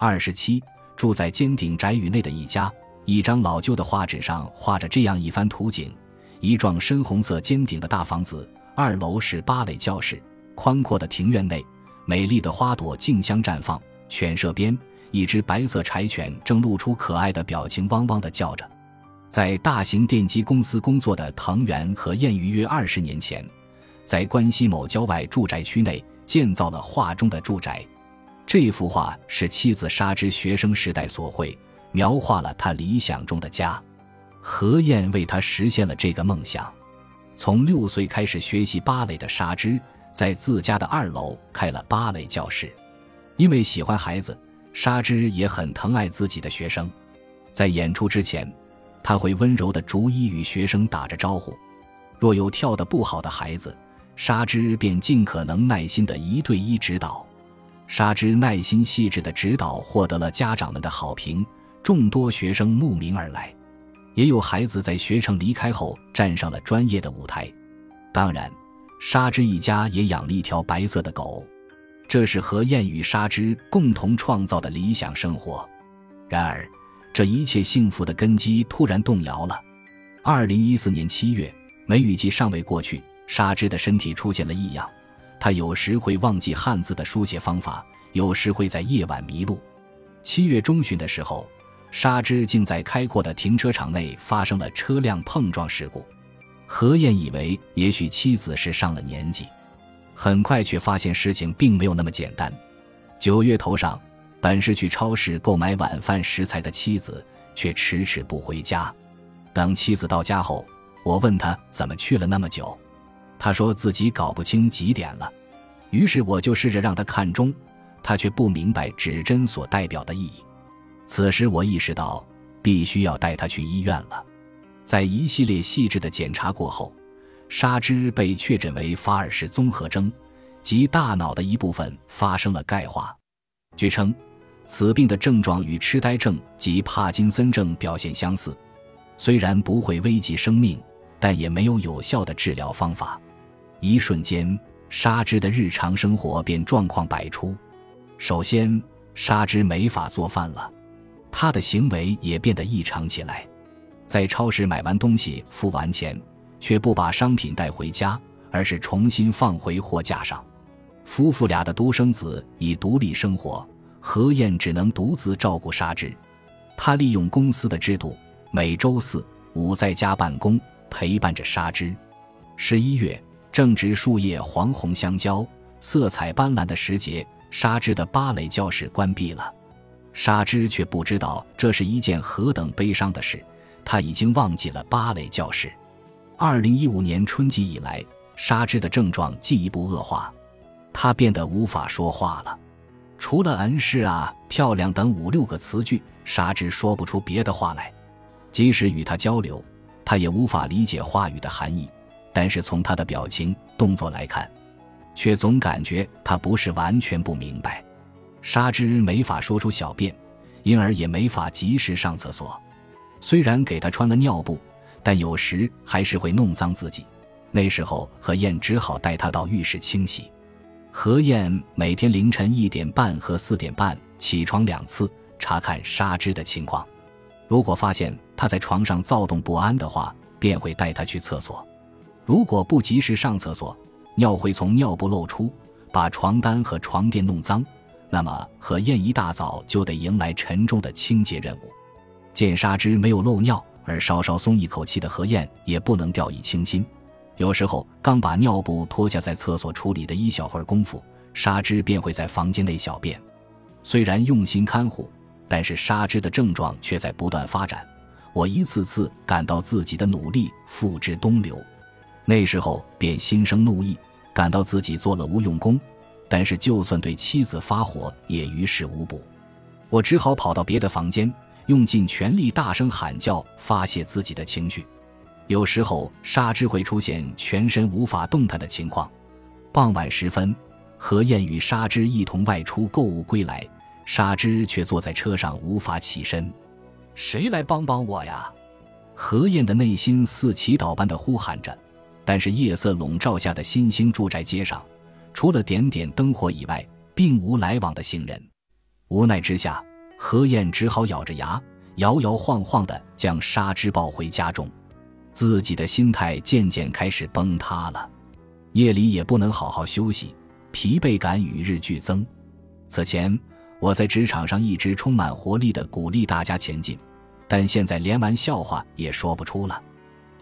二十七，住在尖顶宅宇内的一家，一张老旧的画纸上画着这样一番图景：一幢深红色尖顶的大房子，二楼是芭蕾教室，宽阔的庭院内，美丽的花朵竞相绽放。犬舍边，一只白色柴犬正露出可爱的表情，汪汪地叫着。在大型电机公司工作的藤原和彦于约二十年前，在关西某郊外住宅区内建造了画中的住宅。这幅画是妻子沙织学生时代所绘，描画了他理想中的家。何燕为他实现了这个梦想。从六岁开始学习芭蕾的沙织，在自家的二楼开了芭蕾教室。因为喜欢孩子，沙织也很疼爱自己的学生。在演出之前，他会温柔地逐一与学生打着招呼。若有跳得不好的孩子，沙织便尽可能耐心地一对一指导。沙织耐心细致的指导获得了家长们的好评，众多学生慕名而来，也有孩子在学成离开后站上了专业的舞台。当然，沙织一家也养了一条白色的狗，这是何燕与沙织共同创造的理想生活。然而，这一切幸福的根基突然动摇了。二零一四年七月，梅雨季尚未过去，沙织的身体出现了异样。他有时会忘记汉字的书写方法，有时会在夜晚迷路。七月中旬的时候，沙织竟在开阔的停车场内发生了车辆碰撞事故。何燕以为也许妻子是上了年纪，很快却发现事情并没有那么简单。九月头上，本是去超市购买晚饭食材的妻子却迟迟不回家。等妻子到家后，我问他怎么去了那么久。他说自己搞不清几点了，于是我就试着让他看钟，他却不明白指针所代表的意义。此时我意识到必须要带他去医院了。在一系列细致的检查过后，沙织被确诊为法尔氏综合征，即大脑的一部分发生了钙化。据称，此病的症状与痴呆症及帕金森症表现相似，虽然不会危及生命，但也没有有效的治疗方法。一瞬间，沙织的日常生活便状况百出。首先，沙织没法做饭了，他的行为也变得异常起来。在超市买完东西、付完钱，却不把商品带回家，而是重新放回货架上。夫妇俩的独生子已独立生活，何燕只能独自照顾沙织。他利用公司的制度，每周四五在家办公，陪伴着沙织。十一月。正值树叶黄红相交、色彩斑斓的时节，沙织的芭蕾教室关闭了。沙织却不知道这是一件何等悲伤的事，他已经忘记了芭蕾教室。二零一五年春季以来，沙织的症状进一步恶化，他变得无法说话了。除了“恩是啊”“漂亮”等五六个词句，沙织说不出别的话来。即使与他交流，他也无法理解话语的含义。但是从他的表情动作来看，却总感觉他不是完全不明白。沙织没法说出小便，因而也没法及时上厕所。虽然给他穿了尿布，但有时还是会弄脏自己。那时候何燕只好带他到浴室清洗。何燕每天凌晨一点半和四点半起床两次，查看沙织的情况。如果发现他在床上躁动不安的话，便会带他去厕所。如果不及时上厕所，尿会从尿布漏出，把床单和床垫弄脏，那么何燕一大早就得迎来沉重的清洁任务。见沙织没有漏尿而稍稍松一口气的何燕，也不能掉以轻心。有时候刚把尿布脱下，在厕所处理的一小会儿功夫，沙织便会在房间内小便。虽然用心看护，但是沙织的症状却在不断发展。我一次次感到自己的努力付之东流。那时候便心生怒意，感到自己做了无用功，但是就算对妻子发火也于事无补。我只好跑到别的房间，用尽全力大声喊叫发泄自己的情绪。有时候沙织会出现全身无法动弹的情况。傍晚时分，何燕与沙织一同外出购物归来，沙织却坐在车上无法起身。谁来帮帮我呀？何燕的内心似祈祷般的呼喊着。但是夜色笼罩下的新兴住宅街上，除了点点灯火以外，并无来往的行人。无奈之下，何燕只好咬着牙，摇摇晃晃地将纱织抱回家中，自己的心态渐渐开始崩塌了。夜里也不能好好休息，疲惫感与日俱增。此前我在职场上一直充满活力地鼓励大家前进，但现在连玩笑话也说不出了。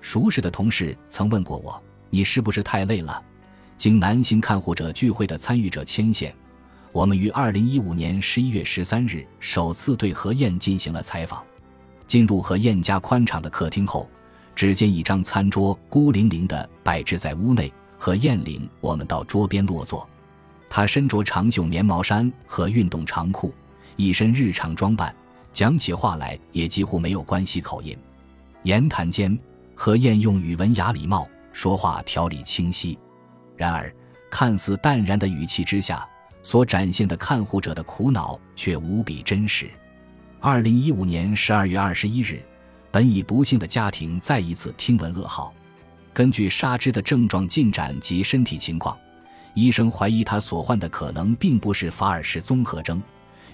熟识的同事曾问过我：“你是不是太累了？”经男性看护者聚会的参与者牵线，我们于二零一五年十一月十三日首次对何燕进行了采访。进入何燕家宽敞的客厅后，只见一张餐桌孤零零地摆置在屋内。何燕领我们到桌边落座，她身着长袖棉毛衫和运动长裤，一身日常装扮，讲起话来也几乎没有关系口音。言谈间，何燕用语文雅礼貌，说话条理清晰。然而，看似淡然的语气之下，所展现的看护者的苦恼却无比真实。二零一五年十二月二十一日，本已不幸的家庭再一次听闻噩耗。根据沙织的症状进展及身体情况，医生怀疑他所患的可能并不是法尔氏综合征，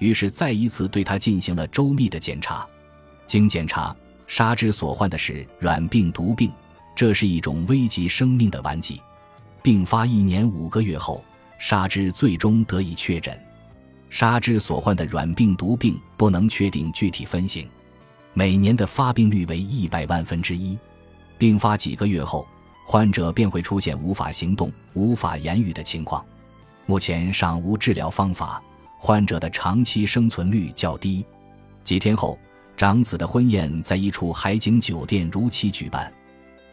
于是再一次对他进行了周密的检查。经检查，沙之所患的是软病毒病，这是一种危及生命的顽疾。病发一年五个月后，沙之最终得以确诊。沙之所患的软病毒病不能确定具体分型，每年的发病率为一百万分之一。病发几个月后，患者便会出现无法行动、无法言语的情况。目前尚无治疗方法，患者的长期生存率较低。几天后，长子的婚宴在一处海景酒店如期举办，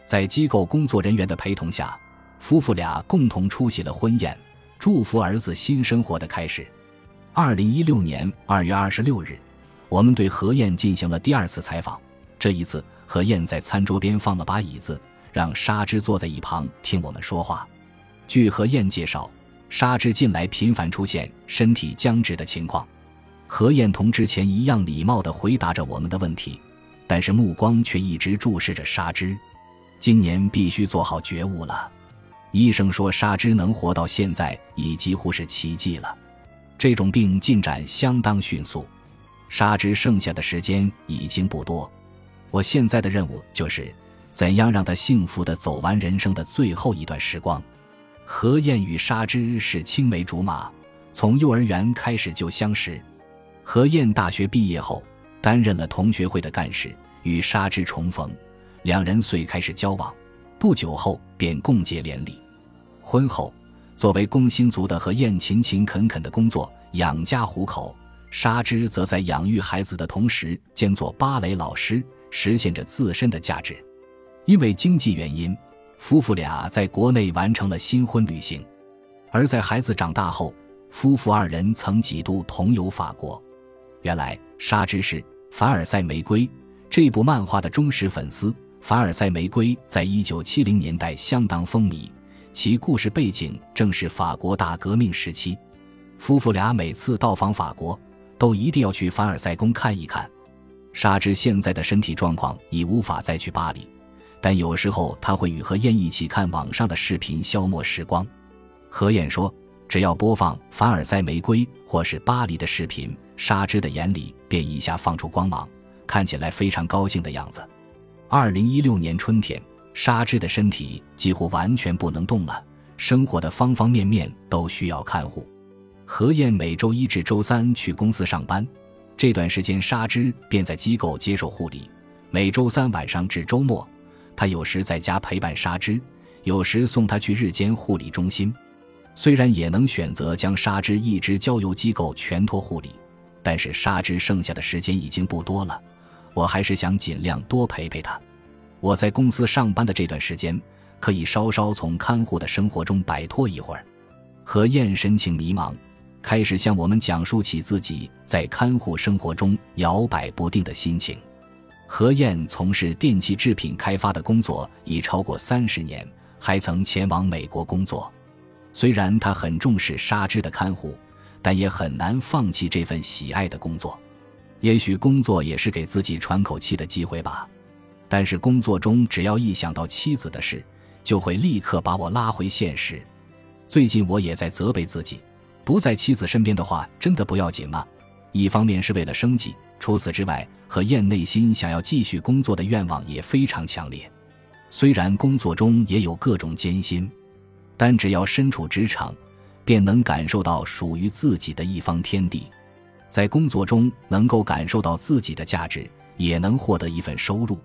在机构工作人员的陪同下。夫妇俩共同出席了婚宴，祝福儿子新生活的开始。二零一六年二月二十六日，我们对何燕进行了第二次采访。这一次，何燕在餐桌边放了把椅子，让沙织坐在一旁听我们说话。据何燕介绍，沙织近来频繁出现身体僵直的情况。何燕同之前一样礼貌地回答着我们的问题，但是目光却一直注视着沙织。今年必须做好觉悟了。医生说，沙织能活到现在已几乎是奇迹了。这种病进展相当迅速，沙织剩下的时间已经不多。我现在的任务就是，怎样让他幸福地走完人生的最后一段时光。何燕与沙织是青梅竹马，从幼儿园开始就相识。何燕大学毕业后担任了同学会的干事，与沙织重逢，两人遂开始交往。不久后便共结连理。婚后，作为工薪族的何燕勤勤恳恳的工作养家糊口，沙织则在养育孩子的同时兼做芭蕾老师，实现着自身的价值。因为经济原因，夫妇俩在国内完成了新婚旅行。而在孩子长大后，夫妇二人曾几度同游法国。原来，沙织是《凡尔赛玫瑰》这部漫画的忠实粉丝。《凡尔赛玫瑰》在一九七零年代相当风靡。其故事背景正是法国大革命时期，夫妇俩每次到访法国，都一定要去凡尔赛宫看一看。沙织现在的身体状况已无法再去巴黎，但有时候他会与何燕一起看网上的视频消磨时光。何燕说：“只要播放凡尔赛玫瑰或是巴黎的视频，沙织的眼里便一下放出光芒，看起来非常高兴的样子。”二零一六年春天。沙织的身体几乎完全不能动了，生活的方方面面都需要看护。何燕每周一至周三去公司上班，这段时间沙织便在机构接受护理。每周三晚上至周末，他有时在家陪伴沙织，有时送他去日间护理中心。虽然也能选择将沙织一直交由机构全托护理，但是沙织剩下的时间已经不多了，我还是想尽量多陪陪他。我在公司上班的这段时间，可以稍稍从看护的生活中摆脱一会儿。何燕神情迷茫，开始向我们讲述起自己在看护生活中摇摆不定的心情。何燕从事电器制品开发的工作已超过三十年，还曾前往美国工作。虽然他很重视纱织的看护，但也很难放弃这份喜爱的工作。也许工作也是给自己喘口气的机会吧。但是工作中，只要一想到妻子的事，就会立刻把我拉回现实。最近我也在责备自己，不在妻子身边的话，真的不要紧吗？一方面是为了生计，除此之外，何燕内心想要继续工作的愿望也非常强烈。虽然工作中也有各种艰辛，但只要身处职场，便能感受到属于自己的一方天地。在工作中能够感受到自己的价值，也能获得一份收入。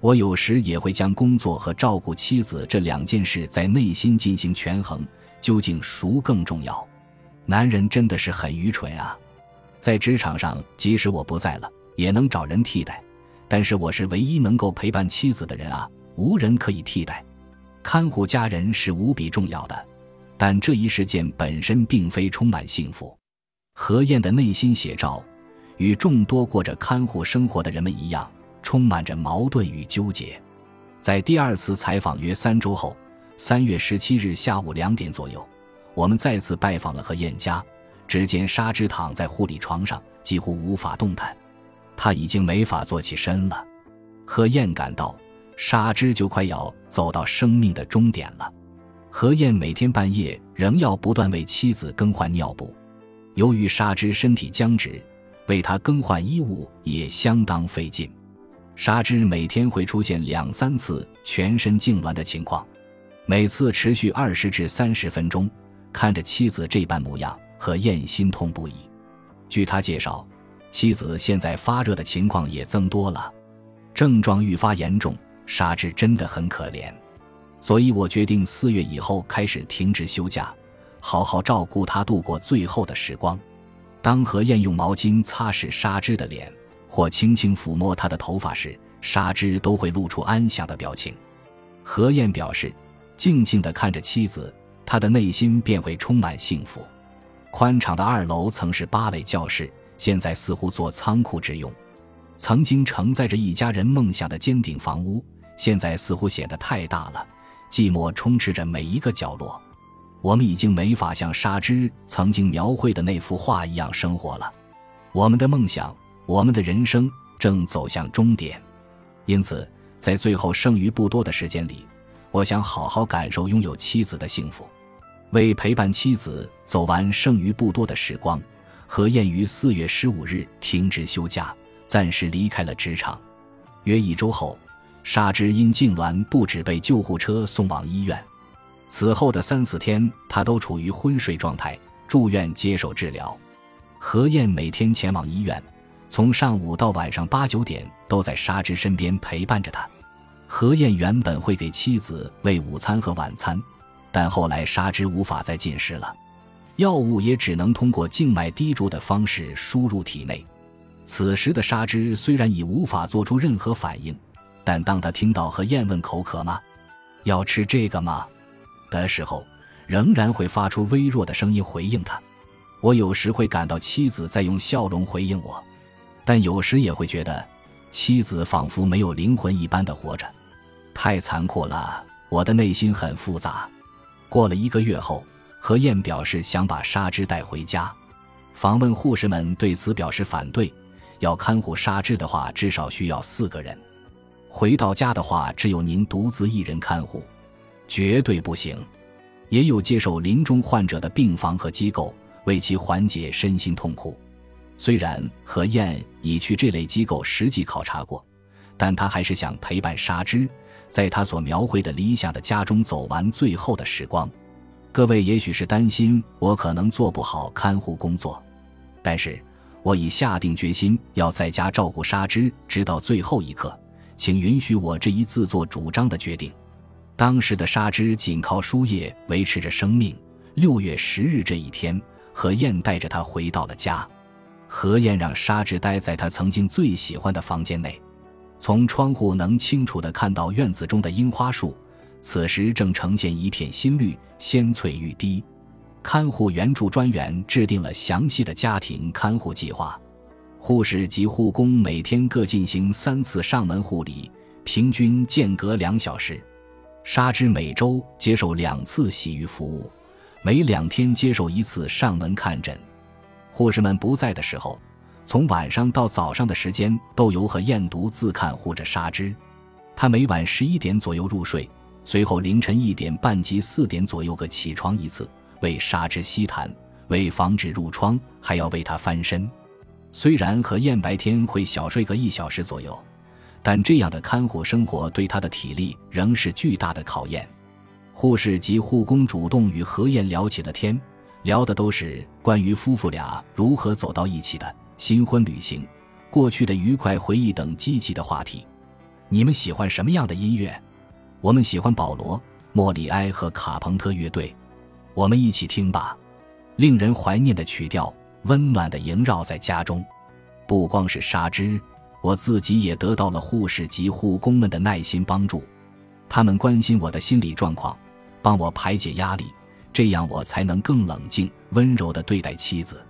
我有时也会将工作和照顾妻子这两件事在内心进行权衡，究竟孰更重要？男人真的是很愚蠢啊！在职场上，即使我不在了，也能找人替代，但是我是唯一能够陪伴妻子的人啊，无人可以替代。看护家人是无比重要的，但这一事件本身并非充满幸福。何燕的内心写照，与众多过着看护生活的人们一样。充满着矛盾与纠结。在第二次采访约三周后，三月十七日下午两点左右，我们再次拜访了何燕家。只见沙之躺在护理床上，几乎无法动弹，他已经没法坐起身了。何燕感到沙之就快要走到生命的终点了。何燕每天半夜仍要不断为妻子更换尿布，由于沙之身体僵直，为他更换衣物也相当费劲。沙之每天会出现两三次全身痉挛的情况，每次持续二十至三十分钟。看着妻子这般模样，何燕心痛不已。据他介绍，妻子现在发热的情况也增多了，症状愈发严重。沙之真的很可怜，所以我决定四月以后开始停止休假，好好照顾他度过最后的时光。当何燕用毛巾擦拭沙织的脸。或轻轻抚摸他的头发时，沙织都会露出安详的表情。何燕表示，静静地看着妻子，他的内心便会充满幸福。宽敞的二楼曾是芭蕾教室，现在似乎做仓库之用。曾经承载着一家人梦想的尖顶房屋，现在似乎显得太大了，寂寞充斥着每一个角落。我们已经没法像沙之曾经描绘的那幅画一样生活了。我们的梦想。我们的人生正走向终点，因此，在最后剩余不多的时间里，我想好好感受拥有妻子的幸福。为陪伴妻子走完剩余不多的时光，何燕于四月十五日停职休假，暂时离开了职场。约一周后，沙之因痉挛不止被救护车送往医院，此后的三四天，他都处于昏睡状态，住院接受治疗。何燕每天前往医院。从上午到晚上八九点，都在沙之身边陪伴着他。何燕原本会给妻子喂午餐和晚餐，但后来沙之无法再进食了，药物也只能通过静脉滴注的方式输入体内。此时的沙之虽然已无法做出任何反应，但当他听到何燕问口渴吗？要吃这个吗？的时候，仍然会发出微弱的声音回应他。我有时会感到妻子在用笑容回应我。但有时也会觉得，妻子仿佛没有灵魂一般的活着，太残酷了。我的内心很复杂。过了一个月后，何燕表示想把沙织带回家。访问护士们对此表示反对，要看护沙织的话，至少需要四个人。回到家的话，只有您独自一人看护，绝对不行。也有接受临终患者的病房和机构，为其缓解身心痛苦。虽然何燕已去这类机构实际考察过，但他还是想陪伴沙之，在他所描绘的理想的家中走完最后的时光。各位也许是担心我可能做不好看护工作，但是我已下定决心要在家照顾沙之，直到最后一刻。请允许我这一自作主张的决定。当时的沙织仅靠输液维持着生命。六月十日这一天，何燕带着他回到了家。何燕让沙织待在他曾经最喜欢的房间内，从窗户能清楚地看到院子中的樱花树，此时正呈现一片新绿，鲜翠欲滴。看护援助专员制定了详细的家庭看护计划，护士及护工每天各进行三次上门护理，平均间隔两小时。沙之每周接受两次洗浴服务，每两天接受一次上门看诊。护士们不在的时候，从晚上到早上的时间都由何燕独自看护着沙之。他每晚十一点左右入睡，随后凌晨一点半及四点左右各起床一次，为沙之吸痰，为防止褥疮，还要为他翻身。虽然何燕白天会小睡个一小时左右，但这样的看护生活对他的体力仍是巨大的考验。护士及护工主动与何燕聊起了天，聊的都是关于夫妇俩如何走到一起的新婚旅行、过去的愉快回忆等积极的话题。你们喜欢什么样的音乐？我们喜欢保罗·莫里埃和卡朋特乐队。我们一起听吧。令人怀念的曲调，温暖的萦绕在家中。不光是纱织，我自己也得到了护士及护工们的耐心帮助。他们关心我的心理状况，帮我排解压力，这样我才能更冷静、温柔地对待妻子。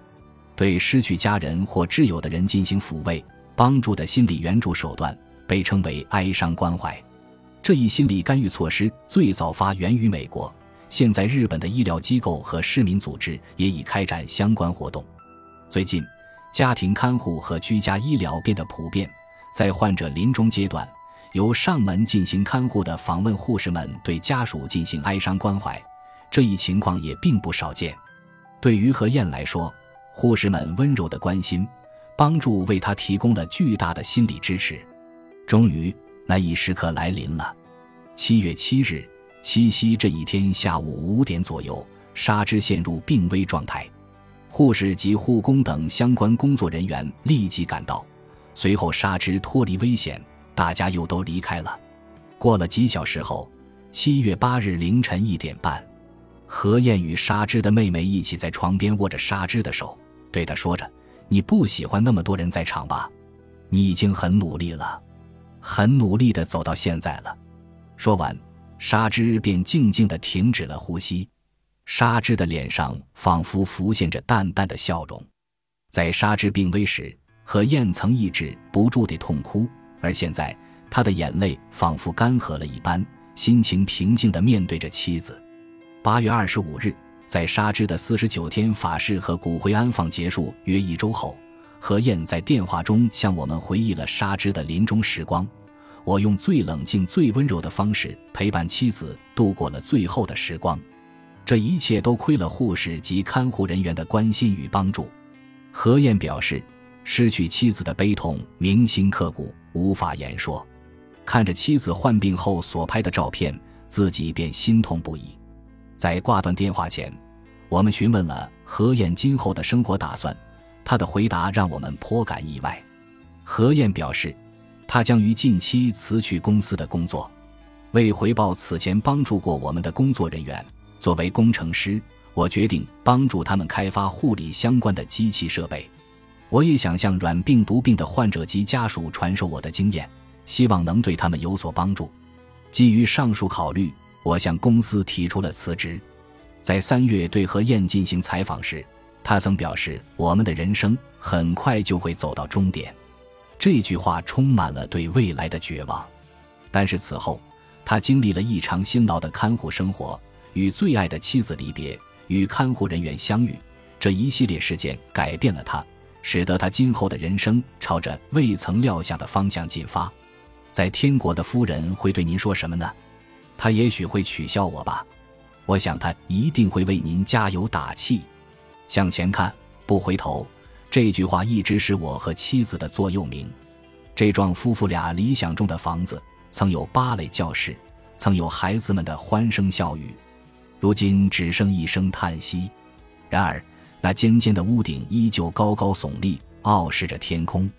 对失去家人或挚友的人进行抚慰、帮助的心理援助手段被称为哀伤关怀。这一心理干预措施最早发源于美国。现在，日本的医疗机构和市民组织也已开展相关活动。最近，家庭看护和居家医疗变得普遍。在患者临终阶段，由上门进行看护的访问护士们对家属进行哀伤关怀，这一情况也并不少见。对于何燕来说，护士们温柔的关心、帮助为她提供了巨大的心理支持。终于，那一时刻来临了。七月七日。七夕这一天下午五点左右，纱织陷入病危状态，护士及护工等相关工作人员立即赶到，随后纱织脱离危险，大家又都离开了。过了几小时后，七月八日凌晨一点半，何燕与纱织的妹妹一起在床边握着纱织的手，对她说着：“你不喜欢那么多人在场吧？你已经很努力了，很努力的走到现在了。”说完。沙织便静静的停止了呼吸，沙织的脸上仿佛浮现着淡淡的笑容。在沙织病危时，何燕曾抑制不住地痛哭，而现在他的眼泪仿佛干涸了一般，心情平静地面对着妻子。八月二十五日，在沙织的四十九天法事和骨灰安放结束约一周后，何燕在电话中向我们回忆了沙织的临终时光。我用最冷静、最温柔的方式陪伴妻子度过了最后的时光，这一切都亏了护士及看护人员的关心与帮助。何燕表示，失去妻子的悲痛铭心刻骨，无法言说。看着妻子患病后所拍的照片，自己便心痛不已。在挂断电话前，我们询问了何燕今后的生活打算，她的回答让我们颇感意外。何燕表示。他将于近期辞去公司的工作，为回报此前帮助过我们的工作人员。作为工程师，我决定帮助他们开发护理相关的机器设备。我也想向软病毒病的患者及家属传授我的经验，希望能对他们有所帮助。基于上述考虑，我向公司提出了辞职。在三月对何燕进行采访时，他曾表示：“我们的人生很快就会走到终点。”这句话充满了对未来的绝望，但是此后，他经历了异常辛劳的看护生活，与最爱的妻子离别，与看护人员相遇，这一系列事件改变了他，使得他今后的人生朝着未曾料想的方向进发。在天国的夫人会对您说什么呢？他也许会取笑我吧。我想他一定会为您加油打气。向前看，不回头。这句话一直是我和妻子的座右铭。这幢夫妇俩理想中的房子，曾有芭蕾教室，曾有孩子们的欢声笑语，如今只剩一声叹息。然而，那尖尖的屋顶依旧高高耸立，傲视着天空。